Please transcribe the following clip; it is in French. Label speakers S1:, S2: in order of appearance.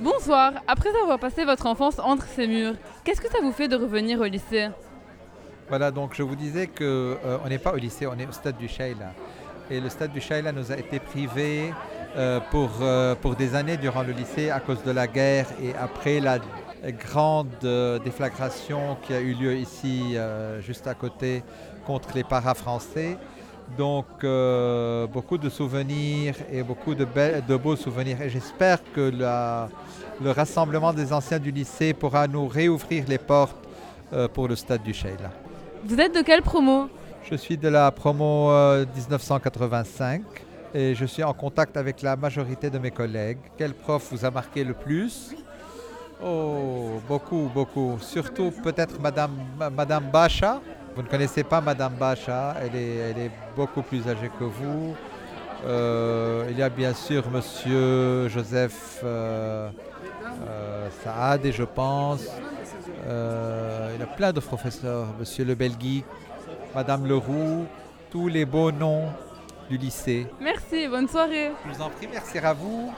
S1: Bonsoir, après avoir passé votre enfance entre ces murs, qu'est-ce que ça vous fait de revenir au lycée?
S2: Voilà, donc je vous disais qu'on euh, n'est pas au lycée, on est au stade du Sheila. Et le stade du Sheila nous a été privé euh, pour, euh, pour des années durant le lycée à cause de la guerre et après la grande déflagration qui a eu lieu ici, juste à côté, contre les para-français. Donc euh, beaucoup de souvenirs et beaucoup de, be- de beaux souvenirs. Et j'espère que la- le rassemblement des anciens du lycée pourra nous réouvrir les portes euh, pour le stade du Sheila.
S1: Vous êtes de quelle promo?
S2: Je suis de la promo euh, 1985 et je suis en contact avec la majorité de mes collègues. Quel prof vous a marqué le plus? Oh, beaucoup, beaucoup. Surtout peut-être Madame, Madame Bacha. Vous ne connaissez pas Madame Bacha, elle est, elle est beaucoup plus âgée que vous. Euh, il y a bien sûr Monsieur Joseph euh, euh, Saad, je pense. Euh, il y a plein de professeurs, Monsieur Le Belgui, Madame Leroux, tous les beaux noms du lycée.
S1: Merci, bonne soirée.
S2: Je vous en prie, merci à vous.